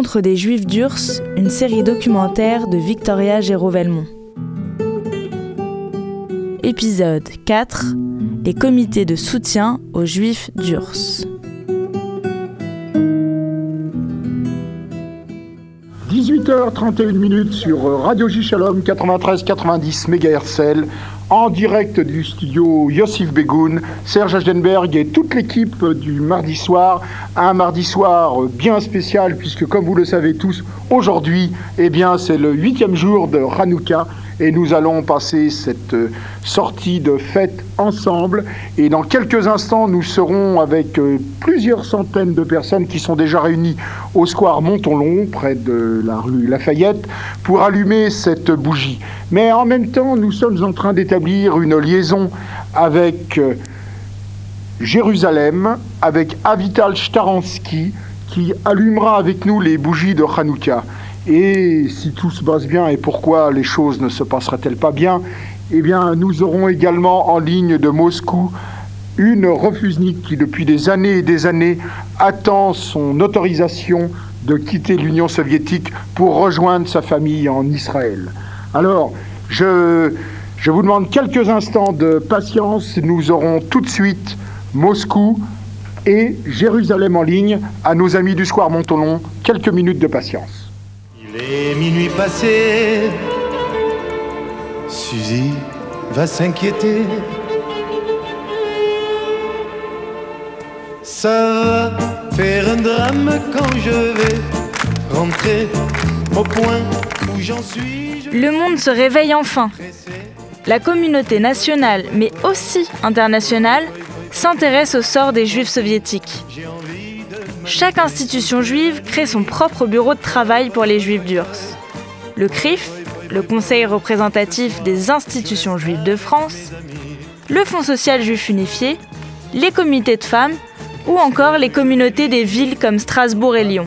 rencontre des Juifs d'Urs, une série documentaire de Victoria Géraud-Velmont. Épisode 4 Les comités de soutien aux Juifs d'Urs. « 18h31 minutes sur Radio J Shalom 93-90 MHz en direct du studio Yossif Begoun, Serge Agenberg et toute l'équipe du mardi soir. Un mardi soir bien spécial puisque comme vous le savez tous, aujourd'hui, eh bien, c'est le huitième jour de Hanouka et nous allons passer cette euh, sortie de fête ensemble. Et dans quelques instants, nous serons avec euh, plusieurs centaines de personnes qui sont déjà réunies au square Montonlon, près de la rue Lafayette, pour allumer cette bougie. Mais en même temps, nous sommes en train d'établir une liaison avec euh, Jérusalem, avec Avital Staransky, qui allumera avec nous les bougies de Hanouka. Et si tout se passe bien, et pourquoi les choses ne se passeraient-elles pas bien Eh bien, nous aurons également en ligne de Moscou une refusnique qui, depuis des années et des années, attend son autorisation de quitter l'Union soviétique pour rejoindre sa famille en Israël. Alors, je, je vous demande quelques instants de patience. Nous aurons tout de suite Moscou et Jérusalem en ligne à nos amis du Square Montonon. Quelques minutes de patience. Les minuit passé, Suzy va s'inquiéter. Ça va faire un drame quand je vais rentrer au point où j'en suis. Le monde se réveille enfin. La communauté nationale, mais aussi internationale, s'intéresse au sort des juifs soviétiques. Chaque institution juive crée son propre bureau de travail pour les juifs d'Urs. Le CRIF, le Conseil représentatif des institutions juives de France, le Fonds social juif unifié, les comités de femmes ou encore les communautés des villes comme Strasbourg et Lyon.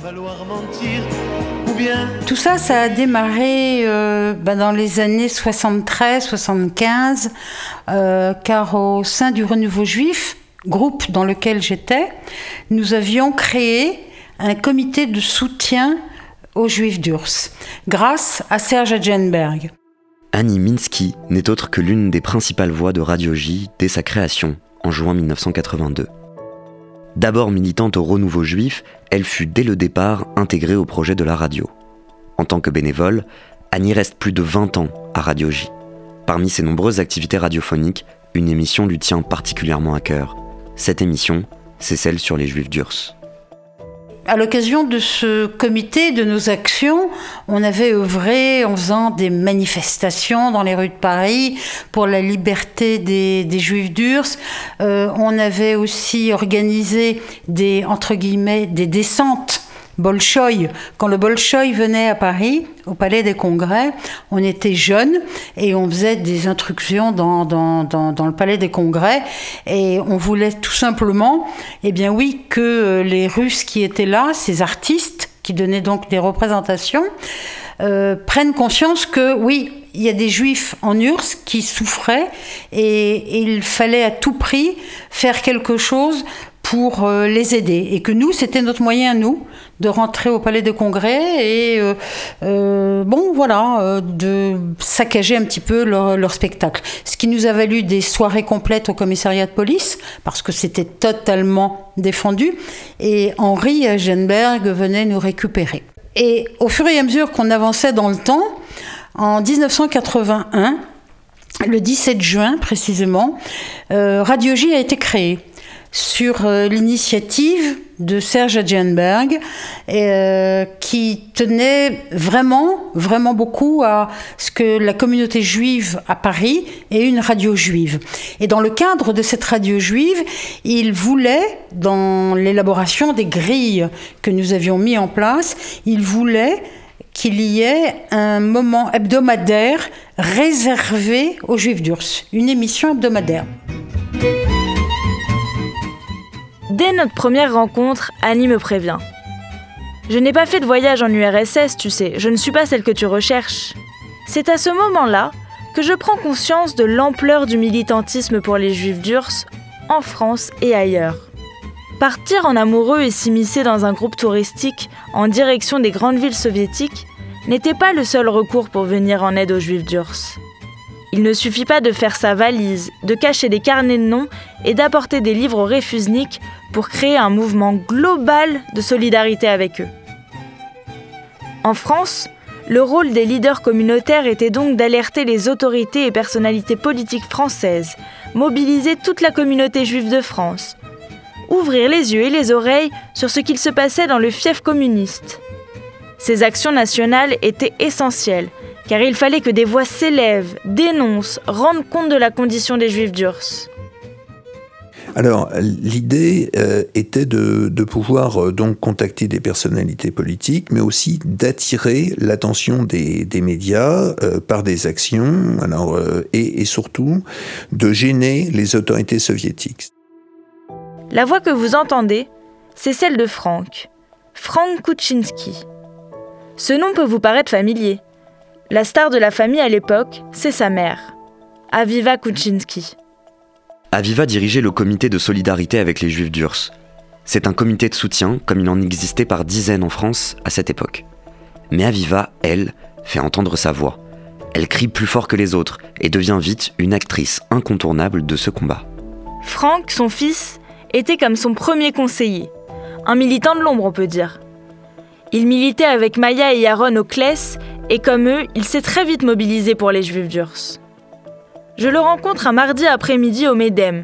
Tout ça, ça a démarré euh, bah, dans les années 73-75, euh, car au sein du renouveau juif, groupe dans lequel j'étais, nous avions créé un comité de soutien aux Juifs d'Urs, grâce à Serge Adjenberg. Annie Minsky n'est autre que l'une des principales voix de Radio J dès sa création, en juin 1982. D'abord militante au renouveau juif, elle fut dès le départ intégrée au projet de la radio. En tant que bénévole, Annie reste plus de 20 ans à Radio J. Parmi ses nombreuses activités radiophoniques, une émission lui tient particulièrement à cœur, cette émission, c'est celle sur les Juifs d'Urs. À l'occasion de ce comité, de nos actions, on avait œuvré en faisant des manifestations dans les rues de Paris pour la liberté des, Juifs d'Urs. Euh, on avait aussi organisé des, entre guillemets, des descentes Bolchoï. Quand le Bolchoï venait à Paris, au Palais des Congrès, on était jeunes et on faisait des instructions dans, dans, dans, le Palais des Congrès et on voulait tout simplement, eh bien oui, que euh, les Russes qui étaient là, ces artistes qui donnaient donc des représentations, euh, prennent conscience que oui, il y a des juifs en URSS qui souffraient et il fallait à tout prix faire quelque chose pour euh, les aider. Et que nous, c'était notre moyen, nous, de rentrer au Palais des Congrès et, euh, euh, bon, voilà, de saccager un petit peu leur, spectacle. Ce qui nous a valu des soirées complètes au commissariat de police, parce que c'était totalement défendu. Et Henri Agenberg venait nous récupérer. Et au fur et à mesure qu'on avançait dans le temps, en 1981, le 17 juin précisément, Radio J a été créée sur euh, l'initiative de Serge Adjenberg, euh, qui tenait vraiment, vraiment beaucoup à ce que la communauté juive à Paris ait une radio juive. Et dans le cadre de cette radio juive, il voulait, dans l'élaboration des grilles que nous avions mis en place, il voulait qu'il y ait un moment hebdomadaire réservé aux Juifs d'Urs, une émission hebdomadaire. Dès notre première rencontre, Annie me prévient. Je n'ai pas fait de voyage en URSS, tu sais, je ne suis pas celle que tu recherches. C'est à ce moment-là que je prends conscience de l'ampleur du militantisme pour les juifs d'Urs en France et ailleurs. Partir en amoureux et s'immiscer dans un groupe touristique en direction des grandes villes soviétiques n'était pas le seul recours pour venir en aide aux juifs d'Urs. Il ne suffit pas de faire sa valise, de cacher des carnets de noms et d'apporter des livres aux réfusniks pour créer un mouvement global de solidarité avec eux. En France, le rôle des leaders communautaires était donc d'alerter les autorités et personnalités politiques françaises, mobiliser toute la communauté juive de France, ouvrir les yeux et les oreilles sur ce qu'il se passait dans le fief communiste. Ces actions nationales étaient essentielles, car il fallait que des voix s'élèvent, dénoncent, rendent compte de la condition des juifs d'Urs. Alors, l'idée euh, était de, pouvoir euh, donc contacter des personnalités politiques, mais aussi d'attirer l'attention des, médias euh, par des actions, alors, et, et, surtout de gêner les autorités soviétiques. La voix que vous entendez, c'est celle de Frank, Frank Kuczynski. Ce nom peut vous paraître familier. La star de la famille à l'époque, c'est sa mère, Aviva Kuczynski. Aviva dirigeait le comité de solidarité avec les Juifs d'Urs. C'est un comité de soutien comme il en existait par dizaines en France à cette époque. Mais Aviva, elle, fait entendre sa voix. Elle crie plus fort que les autres et devient vite une actrice incontournable de ce combat. Franck, son fils, était comme son premier conseiller. Un militant de l'ombre, on peut dire. Il militait avec Maya et Aaron au CLES et comme eux, il s'est très vite mobilisé pour les Juifs d'Urs. Je le rencontre un mardi après-midi au MEDEM,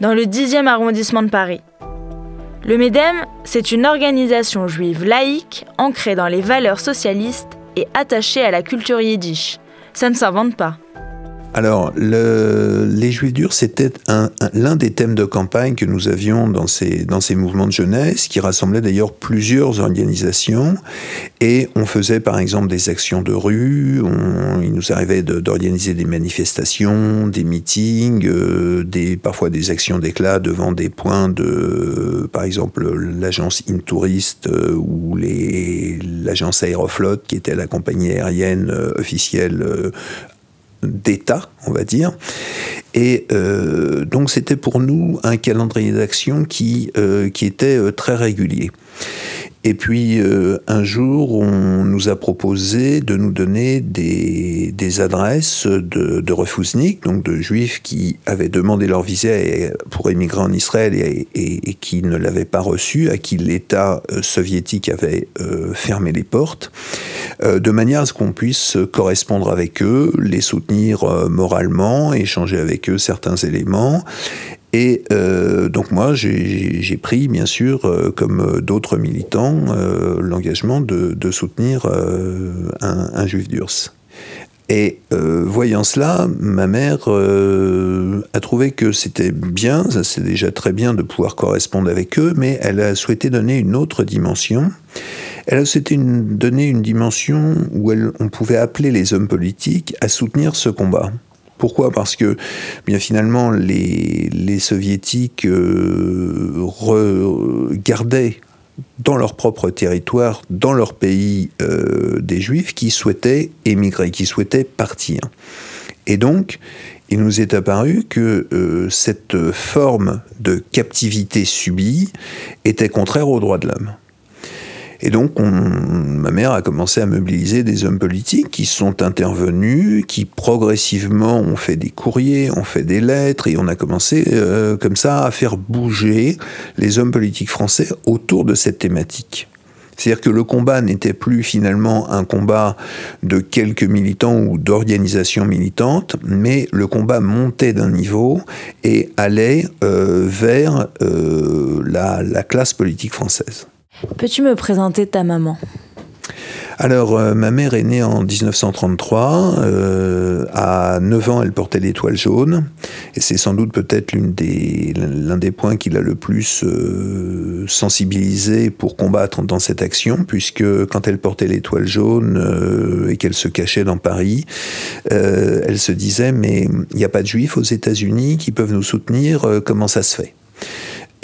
dans le 10e arrondissement de Paris. Le MEDEM, c'est une organisation juive laïque ancrée dans les valeurs socialistes et attachée à la culture yiddish. Ça ne s'invente pas. Alors, les Juifs durs, c'était l'un des thèmes de campagne que nous avions dans ces, mouvements de jeunesse, qui rassemblaient d'ailleurs plusieurs organisations. Et on faisait par exemple des actions de rue, il nous arrivait d'organiser des manifestations, des meetings, euh, parfois des actions d'éclat devant des points de, par exemple, l'agence Intourist euh, ou l'agence Aeroflot, qui était la compagnie aérienne euh, officielle d'État, on va dire. Et euh, donc c'était pour nous un calendrier d'action qui, euh, était euh, très régulier. Et puis euh, un jour, on nous a proposé de nous donner des, adresses de, de donc de juifs qui avaient demandé leur visa pour émigrer en Israël et, et, qui ne l'avaient pas reçu, à qui l'État euh, soviétique avait euh, fermé les portes, de manière à ce qu'on puisse correspondre avec eux, les soutenir moralement, échanger avec eux certains éléments et euh, donc moi, j'ai pris, bien sûr, euh, comme d'autres militants, euh, l'engagement de, soutenir un, un, juif d'Urs. Et voyant cela, ma mère a trouvé que c'était bien, c'est déjà très bien de pouvoir correspondre avec eux, mais elle a souhaité donner une autre dimension. Elle a souhaité donner une dimension où on pouvait appeler les hommes politiques à soutenir ce combat. Pourquoi? Parce que finalement les, soviétiques euh, gardaient dans leur propre territoire, dans leur pays, euh, des juifs qui souhaitaient émigrer, qui souhaitaient partir. Et donc, il nous est apparu que euh, cette forme de captivité subie était contraire aux droits de l'homme. Et donc, ma mère a commencé à mobiliser des hommes politiques qui sont intervenus, qui progressivement ont fait des courriers, ont fait des lettres, et on a commencé euh, comme ça à faire bouger les hommes politiques français autour de cette thématique. C'est-à-dire que le combat n'était plus finalement un combat de quelques militants ou d'organisations militantes, mais le combat montait d'un niveau et allait euh, vers euh, la classe politique française. Peux-tu me présenter ta maman? Alors, euh, ma mère est née en 1933. Euh, à 9 ans, elle portait l'étoile jaune. Et c'est sans doute peut-être l'un des, points qui l'a le plus euh, sensibilisé pour combattre dans cette action, puisque quand elle portait l'étoile jaune et qu'elle se cachait dans Paris, elle se disait, mais il n'y a pas de juifs aux États-Unis qui peuvent nous soutenir, comment ça se fait?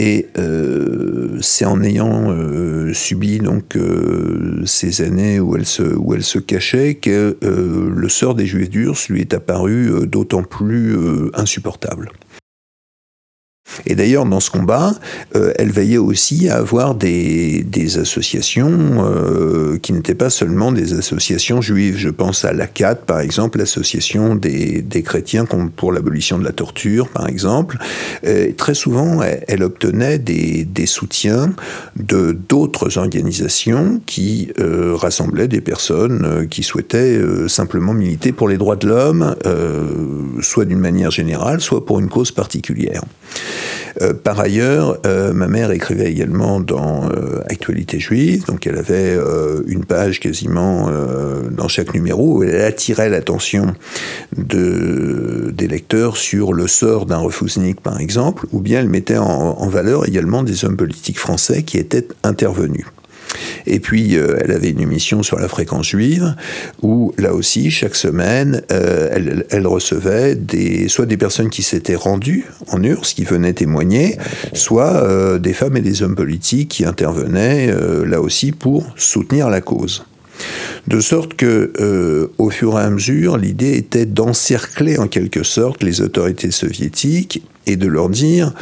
Et euh, c'est en ayant euh, subi donc euh, ces années où elle se, où elle se cachait que le sort des Juifs d'Urs lui est apparu d'autant plus insupportable. Et d'ailleurs, dans ce combat, euh, elle veillait aussi à avoir des, associations euh, qui n'étaient pas seulement des associations juives. Je pense à l'ACAT, par exemple, l'association des, chrétiens pour l'abolition de la torture, par exemple. très souvent, elle, obtenait des, soutiens de d'autres organisations qui euh, rassemblaient des personnes qui souhaitaient simplement militer pour les droits de l'homme, soit d'une manière générale, soit pour une cause particulière. Euh, par ailleurs, euh, ma mère écrivait également dans euh, Actualité juive, donc elle avait une page quasiment dans chaque numéro où elle attirait l'attention de, des lecteurs sur le sort d'un refousnik, par exemple, ou bien elle mettait en valeur également des hommes politiques français qui étaient intervenus. Et puis, euh, elle avait une émission sur la fréquence juive, où là aussi, chaque semaine, euh, elle, recevait soit des personnes qui s'étaient rendues en URSS, qui venaient témoigner, soit euh, des femmes et des hommes politiques qui intervenaient là aussi pour soutenir la cause. De sorte que, au fur et à mesure, l'idée était d'encercler en quelque sorte les autorités soviétiques et de leur dire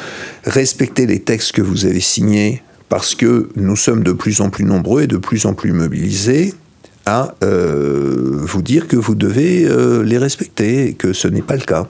respectez les textes que vous avez signés parce que nous sommes de plus en plus nombreux et de plus en plus mobilisés à euh, vous dire que vous devez euh, les respecter et que ce n'est pas le cas.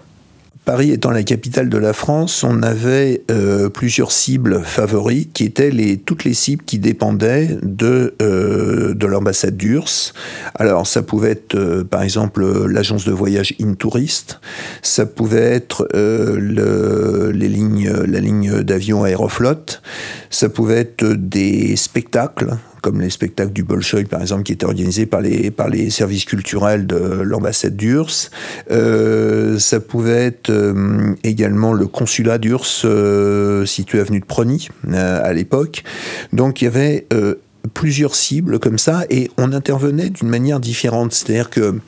Paris étant la capitale de la France, on avait euh, plusieurs cibles favorites qui étaient toutes les cibles qui dépendaient de, de l'ambassade d'URSS. Alors ça pouvait être par exemple l'agence de voyage InTourist, ça pouvait être le, les lignes, la ligne d'avion Aeroflot, ça pouvait être des spectacles, comme les spectacles du Bolshoi, par exemple, qui étaient organisés par les, par les services culturels de l'ambassade d'URSS. Euh, ça pouvait être euh, également le consulat d'URSS euh, situé avenue de Prony à l'époque. Donc il y avait plusieurs cibles comme ça et on intervenait d'une manière différente. C'est-à-dire que,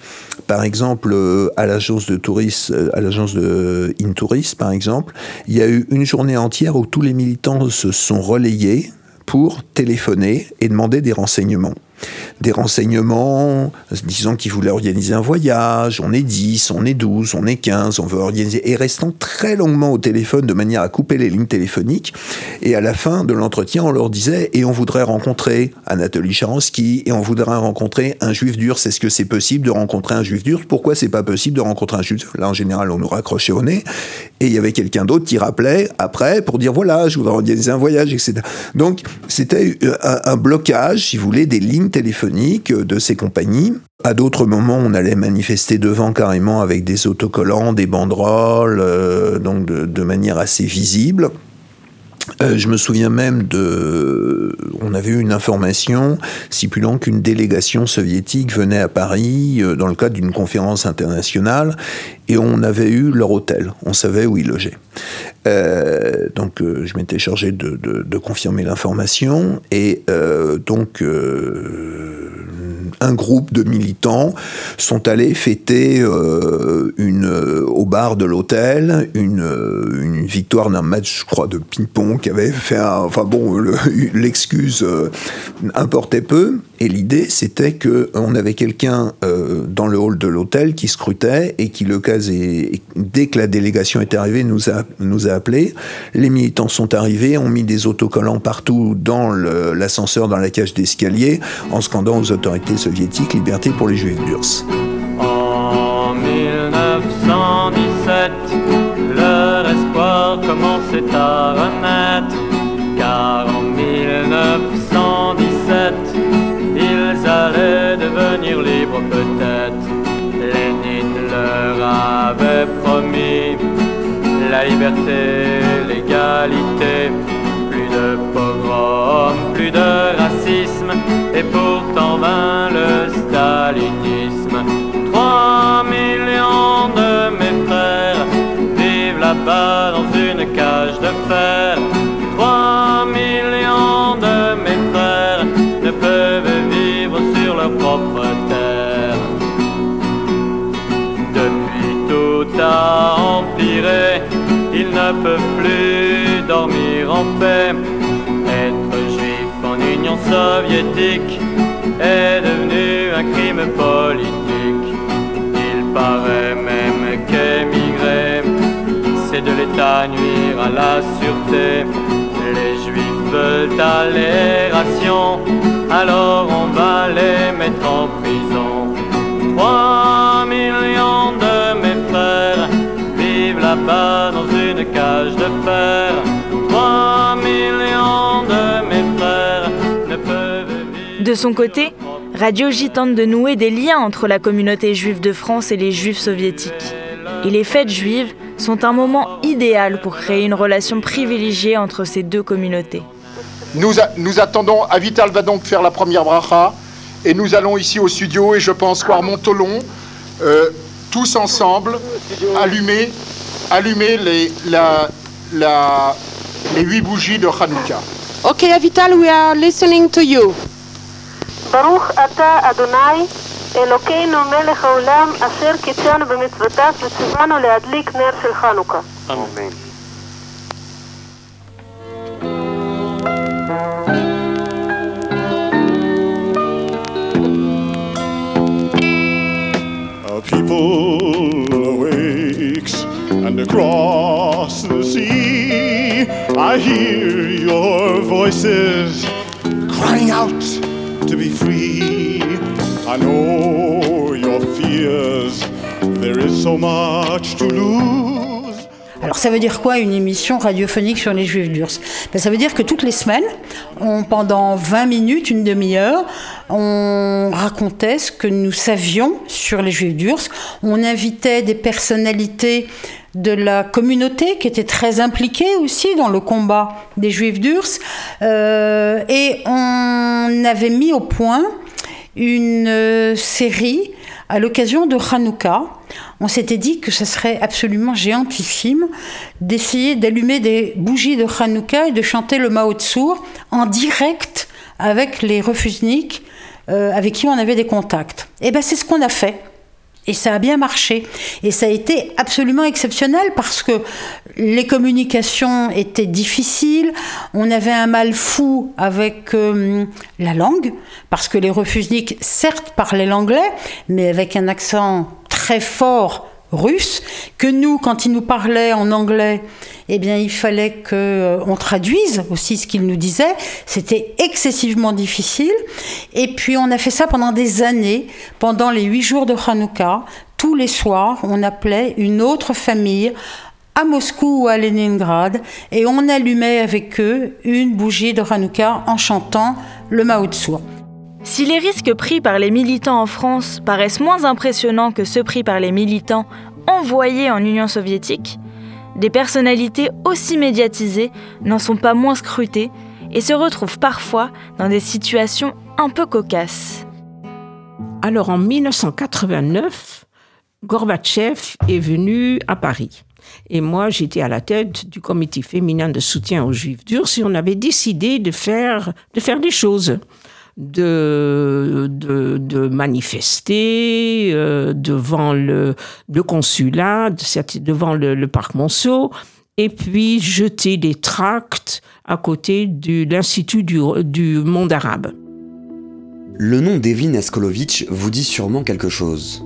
par exemple, à l'agence de tourisme, à l'agence de InTourist, par exemple, il y a eu une journée entière où tous les militants se sont relayés pour téléphoner et demander des renseignements des renseignements, disant qu'ils voulaient organiser un voyage, on est 10, on est 12, on est 15, on veut organiser, et restant très longuement au téléphone de manière à couper les lignes téléphoniques. Et à la fin de l'entretien, on leur disait, et on voudrait rencontrer Anatoly Sharansky, et on voudrait rencontrer un juif dur. Est-ce que c'est possible de rencontrer un juif dur Pourquoi c'est pas possible de rencontrer un juif Là, en général, on nous raccrochait au nez. Et il y avait quelqu'un d'autre qui rappelait après pour dire, voilà, je voudrais organiser un voyage, etc. Donc, c'était un, un blocage, si vous voulez, des lignes téléphoniques de ces compagnies. À d'autres moments, on allait manifester devant carrément avec des autocollants, des banderoles, euh, donc de, manière assez visible. Euh, je me souviens même de, on avait eu une information stipulant qu'une délégation soviétique venait à Paris euh, dans le cadre d'une conférence internationale et on avait eu leur hôtel, on savait où ils logeaient. Euh, donc je m'étais chargé de, de confirmer l'information et donc un groupe de militants sont allés fêter euh, une, euh, au bar de l'hôtel une, euh, une, victoire d'un match, je crois, de ping-pong qui avait fait un, Enfin bon, l'excuse importait peu. Et l'idée, c'était qu'on avait quelqu'un dans le hall de l'hôtel qui scrutait et qui, le cas dès que la délégation était arrivée, nous a, nous a appelés. Les militants sont arrivés, ont mis des autocollants partout dans l'ascenseur, dans la cage d'escalier, en scandant aux autorités soviétique, liberté pour les juifs d'Urs. En 1917, leur espoir commençait à renaître, car en 1917, peut-être. Lénine leur avait promis la liberté, l'égalité de pogrom, plus de racisme, et pourtant vint le stalinisme. Trois millions de mes frères vivent là-bas dans une cage de fer. Ne peuvent plus dormir en paix. Être juif en Union soviétique est devenu un crime politique. Il paraît même qu'émigrer, c'est de l'État nuire à la sûreté. Les juifs veulent allération, alors on va les mettre en De son côté, Radio J tente de nouer des liens entre la communauté juive de France et les juifs soviétiques. Et les fêtes juives sont un moment idéal pour créer une relation privilégiée entre ces deux communautés. Nous, a- nous attendons, Avital va donc faire la première bracha, et nous allons ici au studio, et je pense voir Montolon, euh, tous ensemble, allumer, allumer les, la, la, les huit bougies de Hanouka. Okay, Avital, we are listening to you. ברוך אתה, אדוני, אלוקינו מלך העולם, אשר קידשנו במצוותיו וציוונו להדליק נר של חנוכה. Amen. A people awakes and across the sea I hear your voices crying out to be free. I know your fears. There is so much to lose. Alors ça veut dire quoi une émission radiophonique sur les Juifs d'Urs? Ben, Ça veut dire que toutes les semaines, on, pendant 20 minutes, une demi-heure, on racontait ce que nous savions sur les Juifs d'Urs. On invitait des personnalités de la communauté qui étaient très impliquées aussi dans le combat des Juifs d'Urs. Euh, et on avait mis au point une euh, série à l'occasion de Hanouka. On s'était dit que ce serait absolument géantissime d'essayer d'allumer des bougies de Hanouka et de chanter le Mao Tzour en direct avec les refusniks euh, avec qui on avait des contacts. Et ben c'est ce qu'on a fait. Et ça a bien marché. Et ça a été absolument exceptionnel parce que les communications étaient difficiles. On avait un mal fou avec euh, la langue, parce que les refusniks, certes, parlaient l'anglais, mais avec un accent très fort que nous, quand ils nous parlaient en anglais, eh bien, il fallait qu'on traduise aussi ce qu'ils nous disaient. C'était excessivement difficile. Et puis, on a fait ça pendant des années, pendant les huit jours de Hanouka. Tous les soirs, on appelait une autre famille à Moscou ou à Leningrad et on allumait avec eux une bougie de Hanouka en chantant le Mao. Si les risques pris par les militants en France paraissent moins impressionnants que ceux pris par les militants envoyés en Union soviétique, des personnalités aussi médiatisées n'en sont pas moins scrutées et se retrouvent parfois dans des situations un peu cocasses. Alors en 1989, Gorbatchev est venu à Paris. Et moi, j'étais à la tête du comité féminin de soutien aux Juifs durs et on avait décidé de faire, de faire des choses. De, de, manifester euh, devant le, consulat, de- devant le, parc Monceau, et puis jeter des tracts à côté de l'Institut du, du monde arabe. Le nom d'Evelyne Eskolovitch vous dit sûrement quelque chose.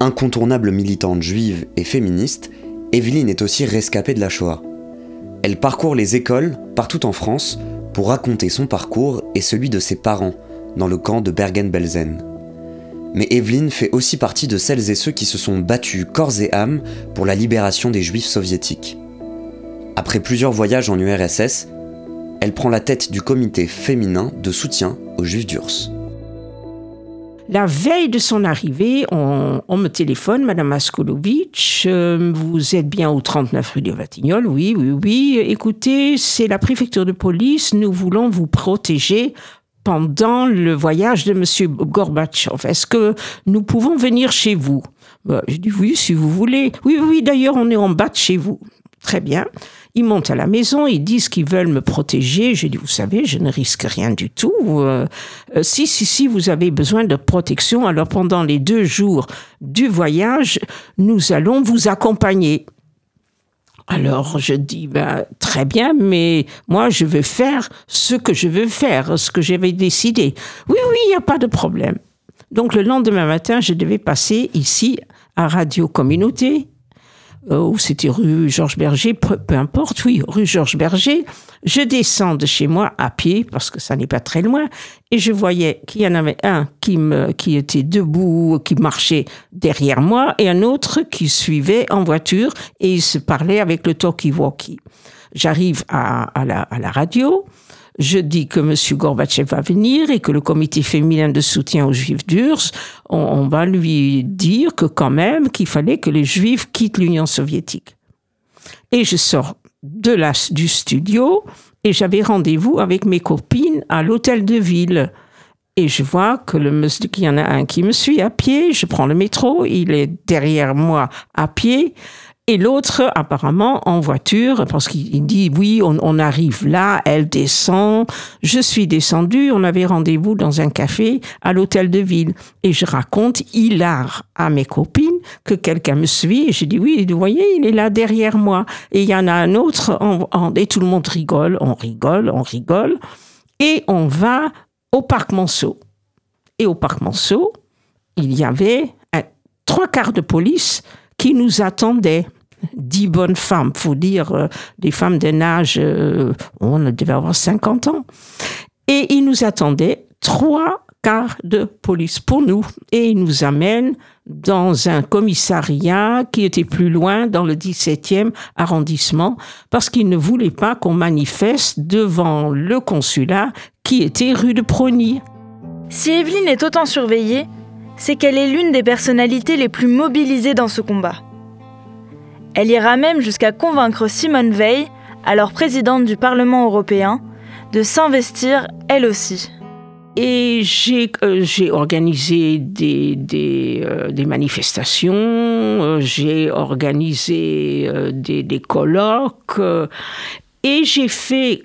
Incontournable militante juive et féministe, Evelyne est aussi rescapée de la Shoah. Elle parcourt les écoles partout en France raconter son parcours et celui de ses parents dans le camp de Bergen-Belsen. Mais Evelyne fait aussi partie de celles et ceux qui se sont battus corps et âme pour la libération des juifs soviétiques. Après plusieurs voyages en URSS, elle prend la tête du comité féminin de soutien aux juifs d'Urs. La veille de son arrivée, on, me téléphone, Madame Askolovitch, euh, vous êtes bien au 39 rue de Vatignolles Oui, oui, oui. Écoutez, c'est la préfecture de police, nous voulons vous protéger pendant le voyage de Monsieur Gorbatchev. Est-ce que nous pouvons venir chez vous? Bah, Je dis oui, si vous voulez. Oui, oui, d'ailleurs, on est en bas de chez vous. Très bien. Ils montent à la maison, ils disent qu'ils veulent me protéger. Je dis, vous savez, je ne risque rien du tout. Euh, euh, si, si, si, vous avez besoin de protection, alors pendant les deux jours du voyage, nous allons vous accompagner. Alors je dis, ben, très bien, mais moi je veux faire ce que je veux faire, ce que j'avais décidé. Oui, oui, il n'y a pas de problème. Donc le lendemain matin, je devais passer ici à Radio Communauté ou c'était rue Georges Berger, peu, importe, oui, rue Georges Berger. Je descends de chez moi à pied, parce que ça n'est pas très loin, et je voyais qu'il y en avait un qui, me, qui était debout, qui marchait derrière moi, et un autre qui suivait en voiture, et il se parlait avec le talkie-walkie. J'arrive à, à, la, à la radio, je dis que M. Gorbatchev va venir et que le comité féminin de soutien aux juifs d'Urs, on, va lui dire que quand même qu'il fallait que les juifs quittent l'Union soviétique. Et je sors de la, du studio et j'avais rendez-vous avec mes copines à l'hôtel de ville. Et je vois que le qu'il y en a un qui me suit à pied, je prends le métro, il est derrière moi à pied. Et l'autre, apparemment, en voiture, parce qu'il dit, oui, on, arrive là, elle descend, je suis descendue, on avait rendez-vous dans un café à l'hôtel de ville. Et je raconte hilar à mes copines que quelqu'un me suit. Et je dis, oui, vous voyez, il est là derrière moi. Et il y en a un autre, et tout le monde rigole, on rigole, on rigole. Et on va au parc Monceau. Et au parc Monceau, il y avait trois quarts de police qui nous attendaient dix bonnes femmes, faut dire euh, des femmes d'un âge, euh, on devait avoir 50 ans. Et ils nous attendaient trois quarts de police pour nous. Et ils nous amènent dans un commissariat qui était plus loin, dans le 17e arrondissement, parce qu'ils ne voulaient pas qu'on manifeste devant le consulat qui était rue de Prony. Si Evelyne est autant surveillée, c'est qu'elle est l'une des personnalités les plus mobilisées dans ce combat. Elle ira même jusqu'à convaincre Simone Veil, alors présidente du Parlement européen, de s'investir elle aussi. Et j'ai euh, organisé des, euh, manifestations, euh, j'ai organisé des, des, colloques, et j'ai fait,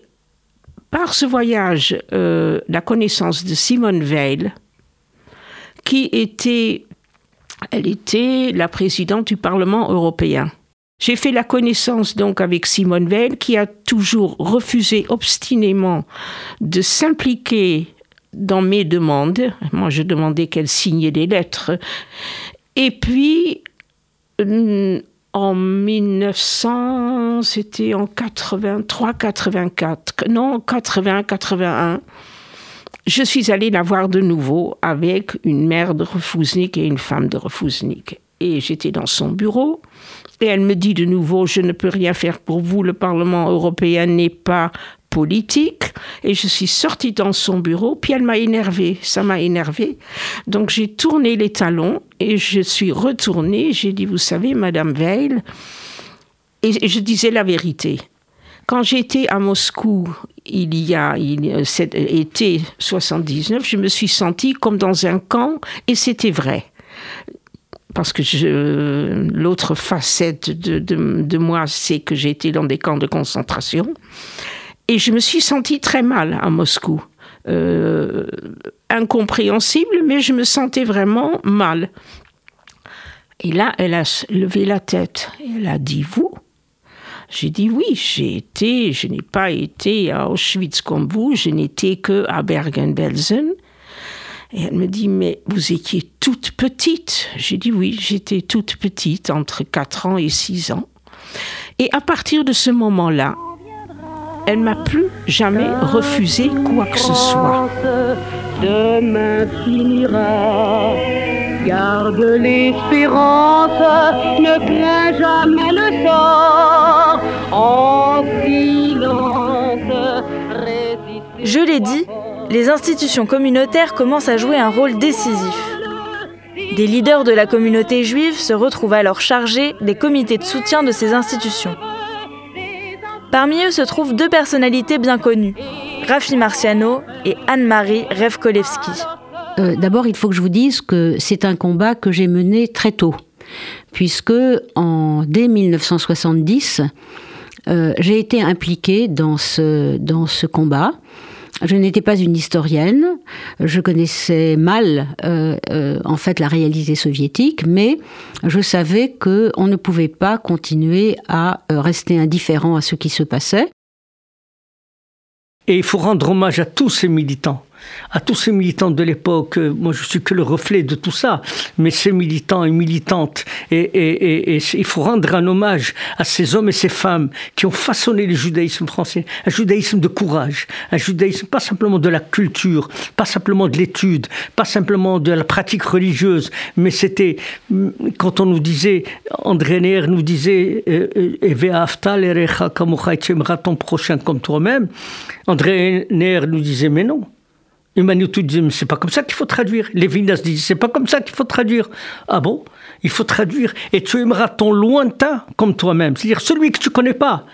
par ce voyage, la connaissance de Simone Veil, qui était, elle était la présidente du Parlement européen. J'ai fait la connaissance donc avec Simone Veil qui a toujours refusé obstinément de s'impliquer dans mes demandes. Moi, je demandais qu'elle signait des lettres. Et puis, en 1900, c'était en 83, 84, non, 80, 81, je suis allée la voir de nouveau avec une mère de Refouznik et une femme de Refouznik. Et j'étais dans son bureau et elle me dit de nouveau, je ne peux rien faire pour vous, le Parlement européen n'est pas politique. Et je suis sortie dans son bureau, puis elle m'a énervée, ça m'a énervée. Donc j'ai tourné les talons et je suis retournée, j'ai dit, vous savez, Madame Veil, et je disais la vérité. Quand j'étais à Moscou, il y a, cet été 79, je me suis sentie comme dans un camp et c'était vrai parce que l'autre facette de, moi, c'est que j'ai été dans des camps de concentration. Et je me suis sentie très mal à Moscou. Euh, incompréhensible, mais je me sentais vraiment mal. Et là, elle a levé la tête. Elle a dit, vous J'ai dit, oui, j'ai été, je n'ai pas été à Auschwitz comme vous, je n'étais que à Bergen-Belsen. Et elle me dit, mais vous étiez toute petite. J'ai dit oui, j'étais toute petite, entre 4 ans et 6 ans. Et à partir de ce moment-là, elle m'a plus jamais refusé quoi que ce soit. Demain finira. Garde l'espérance, ne crains jamais le sort. En silence, Je l'ai dit, les institutions communautaires commencent à jouer un rôle décisif. Des leaders de la communauté juive se retrouvent alors chargés des comités de soutien de ces institutions. Parmi eux se trouvent deux personnalités bien connues, Rafi Marciano et Anne-Marie Revkolevski. Euh, d'abord, il faut que je vous dise que c'est un combat que j'ai mené très tôt, puisque en, dès 1970, euh, j'ai été impliquée dans ce, dans ce combat. Je n'étais pas une historienne, je connaissais mal euh, en fait la réalité soviétique, mais je savais que on ne pouvait pas continuer à rester indifférent à ce qui se passait. Et il faut rendre hommage à tous ces militants à tous ces militants de l'époque. Moi, je suis que le reflet de tout ça, mais ces militants et militantes, et, il faut rendre un hommage à ces hommes et ces femmes qui ont façonné le judaïsme français, un judaïsme de courage, un judaïsme pas simplement de la culture, pas simplement de l'étude, pas simplement de la pratique religieuse, mais c'était quand on nous disait, André Neher nous disait, euh, euh, ton prochain comme toi-même. André Neher nous disait, mais non. Mais c'est pas comme ça qu'il faut traduire. Lévinas dit, c'est pas comme ça qu'il faut traduire. Ah bon? Il faut traduire, et tu aimeras ton lointain comme toi-même, c'est-à-dire celui que tu connais pas.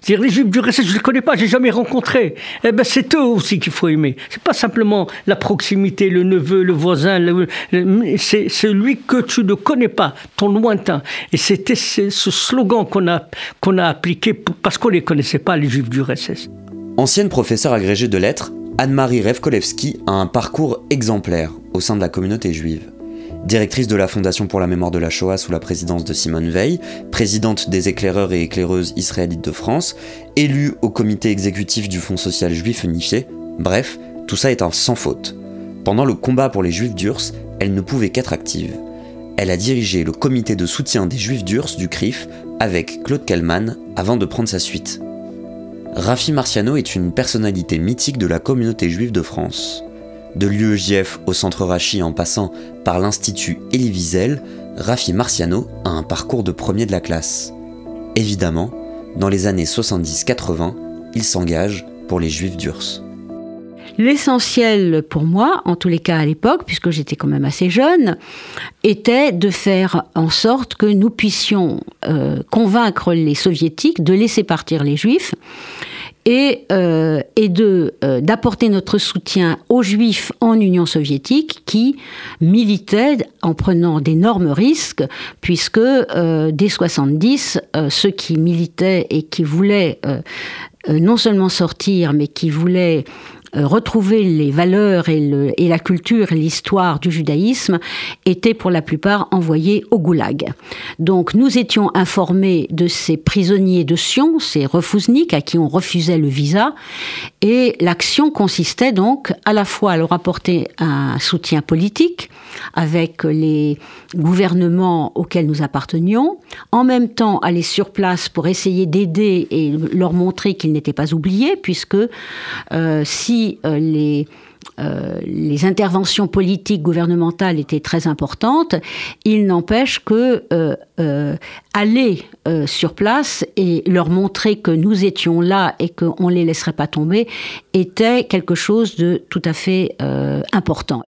C'est-à-dire les Juifs du reste, je ne les connais pas, j'ai jamais rencontré. Eh ben, c'est eux aussi qu'il faut aimer. C'est pas simplement la proximité, le neveu, le voisin, c'est celui que tu ne connais pas, ton lointain. Et c'était ce slogan qu'on a, qu'on a appliqué parce qu'on ne les connaissait pas, les Juifs du RSS. Ancienne professeure agrégée de lettres, Anne-Marie Revkolevski a un parcours exemplaire au sein de la communauté juive directrice de la Fondation pour la mémoire de la Shoah sous la présidence de Simone Veil, présidente des éclaireurs et éclaireuses israélites de France, élue au comité exécutif du Fonds social juif unifié, bref, tout ça est un sans faute. Pendant le combat pour les juifs d'Urs, elle ne pouvait qu'être active. Elle a dirigé le comité de soutien des juifs d'Urs du CRIF avec Claude Kellman avant de prendre sa suite. Rafi Marciano est une personnalité mythique de la communauté juive de France. De l'UEJF au centre Rachi en passant par l'Institut Elie Wiesel, Rafi Marciano a un parcours de premier de la classe. Évidemment, dans les années 70-80, il s'engage pour les Juifs d'Urs. L'essentiel pour moi, en tous les cas à l'époque, puisque j'étais quand même assez jeune, était de faire en sorte que nous puissions euh, convaincre les soviétiques de laisser partir les juifs et, euh, de euh, d'apporter notre soutien aux Juifs en Union soviétique qui militaient en prenant d'énormes risques, puisque dès 70, euh, ceux qui militaient et qui voulaient non seulement sortir, mais qui voulaient retrouver les valeurs et, la culture et l'histoire du judaïsme étaient pour la plupart envoyés au goulag. Donc nous étions informés de ces prisonniers de Sion, ces refousniks à qui on refusait le visa, et l'action consistait donc à la fois à leur apporter un soutien politique avec les gouvernements auxquels nous appartenions, en même temps aller sur place pour essayer d'aider et leur montrer qu'ils n'étaient pas oubliés, puisque euh, si euh, les, euh, les interventions politiques gouvernementales étaient très importantes, il n'empêche que euh, aller sur place et leur montrer que nous étions là et qu'on ne les laisserait pas tomber était quelque chose de tout à fait important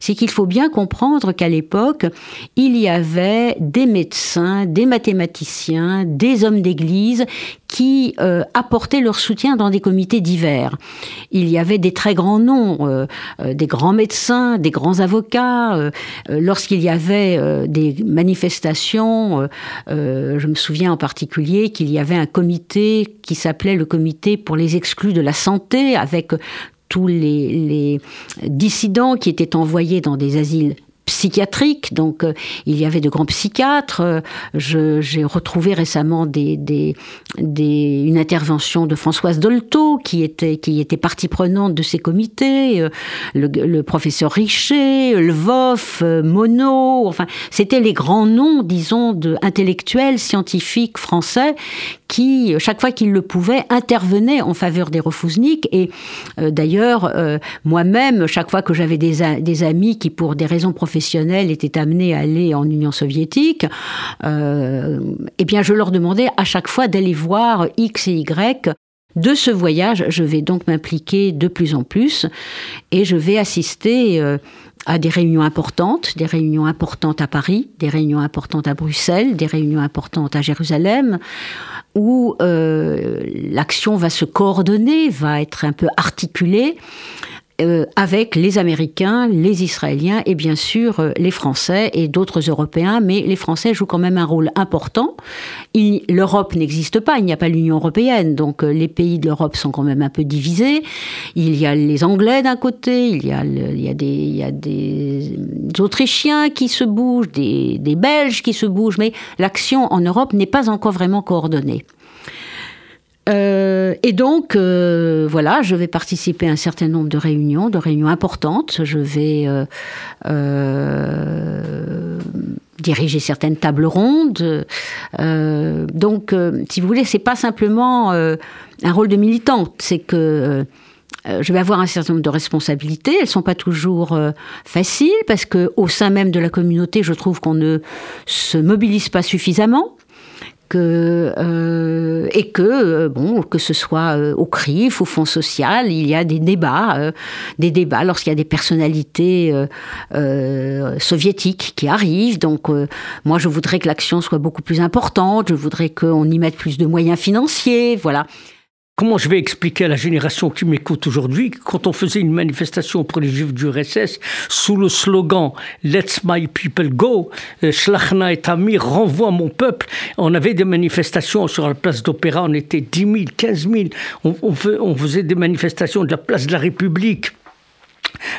c'est qu'il faut bien comprendre qu'à l'époque, il y avait des médecins, des mathématiciens, des hommes d'église qui euh, apportaient leur soutien dans des comités divers. Il y avait des très grands noms, euh, euh, des grands médecins, des grands avocats. Lorsqu'il y avait des manifestations, je me souviens en particulier qu'il y avait un comité qui s'appelait le comité pour les exclus de la santé, avec tous les, dissidents qui étaient envoyés dans des asiles psychiatriques, donc euh, il y avait de grands psychiatres. Euh, j'ai retrouvé récemment une intervention de Françoise Dolto, qui était, partie prenante de ces comités, euh, le, professeur Richer, Lvoff, Monod, enfin, c'était les grands noms, disons, de intellectuels, scientifiques français qui, chaque fois qu'ils le pouvaient, intervenaient en faveur des refousniks. Et d'ailleurs, moi-même, chaque fois que j'avais des, amis qui, pour des raisons professionnelles, étaient amenés à aller en Union soviétique, euh, eh bien, je leur demandais à chaque fois d'aller voir X et Y. De ce voyage, je vais donc m'impliquer de plus en plus et je vais assister à des réunions importantes, des réunions importantes à Paris, des réunions importantes à Bruxelles, des réunions importantes à Jérusalem, où euh, l'action va se coordonner, va être un peu articulée. Euh, avec les Américains, les Israéliens et bien sûr euh, les Français et d'autres Européens, mais les Français jouent quand même un rôle important. L'Europe n'existe pas, il n'y a pas l'Union européenne, donc euh, les pays de l'Europe sont quand même un peu divisés. Il y a les Anglais d'un côté, il y a, il y a, des, il y a des, Autrichiens qui se bougent, des, des Belges qui se bougent, mais l'action en Europe n'est pas encore vraiment coordonnée. Euh, et donc, euh, voilà, je vais participer à un certain nombre de réunions, de réunions importantes. Je vais euh, diriger certaines tables rondes. donc, si vous voulez, c'est pas simplement un rôle de militante, c'est que je vais avoir un certain nombre de responsabilités. Elles sont pas toujours faciles parce que au sein même de la communauté, je trouve qu'on ne se mobilise pas suffisamment que, euh, et que, euh, bon, que ce soit euh, au CRIF, au Fonds social, il y a des débats, des débats lorsqu'il y a des personnalités soviétiques qui arrivent. Donc, moi, je voudrais que l'action soit beaucoup plus importante, je voudrais qu'on y mette plus de moyens financiers, voilà. Comment je vais expliquer à la génération qui m'écoute aujourd'hui quand on faisait une manifestation pour les juifs du RSS sous le slogan Let's my people go, euh, Shlachna et Tamir, renvoie mon peuple, on avait des manifestations sur la place d'Opéra, on était 10 000, 15 000, on, on faisait des manifestations de la place de la République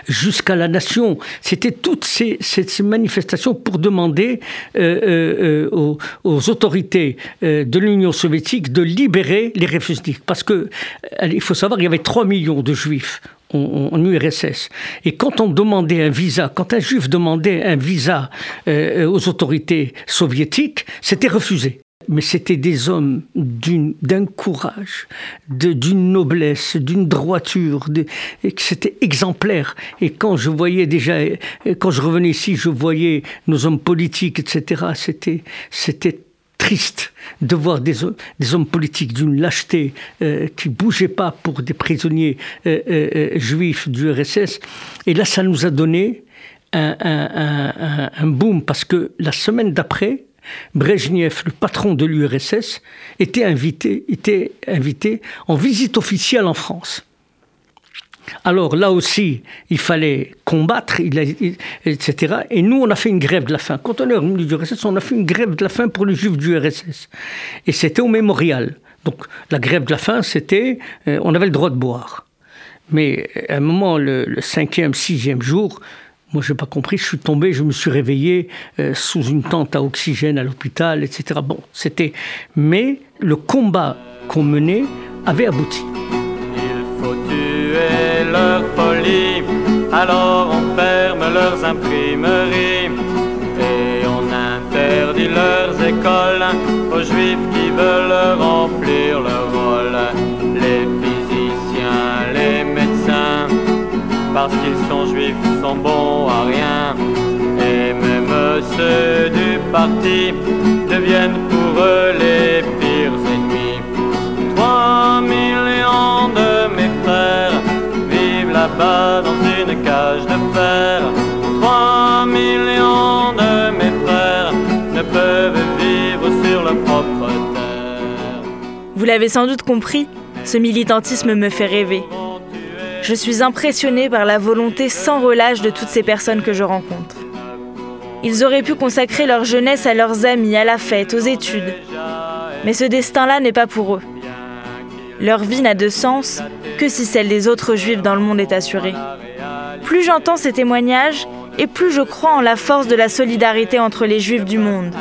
jusqu'à la nation. C'était toutes ces, manifestations pour demander euh, euh, euh, aux, autorités de l'Union soviétique de libérer les réfugiés. Parce que, il faut savoir, il y avait 3 millions de juifs en, en, URSS. Et quand on demandait un visa, quand un juif demandait un visa aux autorités soviétiques, c'était refusé mais c'était des hommes d'un courage, d'une noblesse, d'une droiture, c'était exemplaire. Et quand je voyais déjà, quand je revenais ici, je voyais nos hommes politiques, etc. C'était, c'était triste de voir des, des hommes politiques d'une lâcheté euh, qui bougeaient pas pour des prisonniers euh, euh, juifs du RSS. Et là, ça nous a donné un, un, un boom parce que la semaine d'après, Brezhnev, le patron de l'URSS, était invité, était invité en visite officielle en France. Alors là aussi, il fallait combattre, etc. Et nous, on a fait une grève de la faim. Quand on est revenu du RSS, on a fait une grève de la faim pour les juifs du RSS. Et c'était au mémorial. Donc la grève de la faim, c'était, euh, on avait le droit de boire. Mais à un moment, le, le cinquième, sixième jour, moi, je n'ai pas compris. Je suis tombé, je me suis réveillé euh, sous une tente à oxygène à l'hôpital, etc. Bon, c'était. Mais le combat qu'on menait avait abouti. Il faut tuer leur folie, alors on ferme leurs imprimeries et on interdit leurs écoles aux juifs qui veulent remplir leur rôle. Les physiciens, les médecins parce qu'ils sont juifs, sont bons à rien. Et même ceux du parti deviennent pour eux les pires ennemis. Trois millions de mes frères vivent là-bas dans une cage de fer. Trois millions de mes frères ne peuvent vivre sur leur propre terre. Vous l'avez sans doute compris, ce militantisme me fait rêver. Je suis impressionné par la volonté sans relâche de toutes ces personnes que je rencontre. Ils auraient pu consacrer leur jeunesse à leurs amis, à la fête, aux études. Mais ce destin-là n'est pas pour eux. Leur vie n'a de sens que si celle des autres juifs dans le monde est assurée. Plus j'entends ces témoignages, et plus je crois en la force de la solidarité entre les juifs du monde.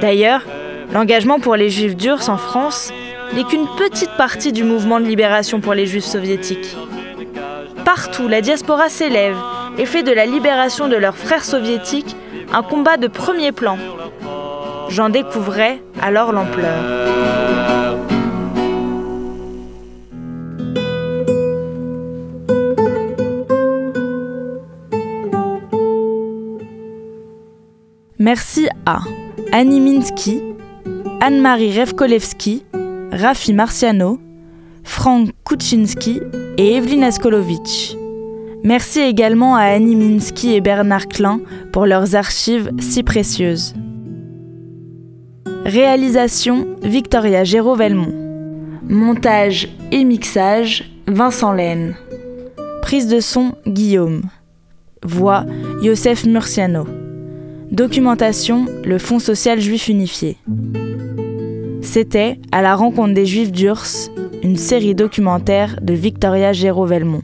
D'ailleurs, l'engagement pour les juifs durs en France n'est qu'une petite partie du mouvement de libération pour les juifs soviétiques. Partout, la diaspora s'élève et fait de la libération de leurs frères soviétiques un combat de premier plan. J'en découvrais alors l'ampleur. Merci à Annie Minsky, Anne-Marie Revkolevski, Rafi Marciano, Frank Kuczynski et Evelyn Askolovitch. Merci également à Annie Minsky et Bernard Klein pour leurs archives si précieuses. Réalisation Victoria Géraud-Velmont. Montage et mixage Vincent Laine. Prise de son Guillaume. Voix Yosef Murciano. Documentation Le Fonds social juif unifié. C'était À la rencontre des juifs d'Urs, une série documentaire de Victoria Géraud-Velmont.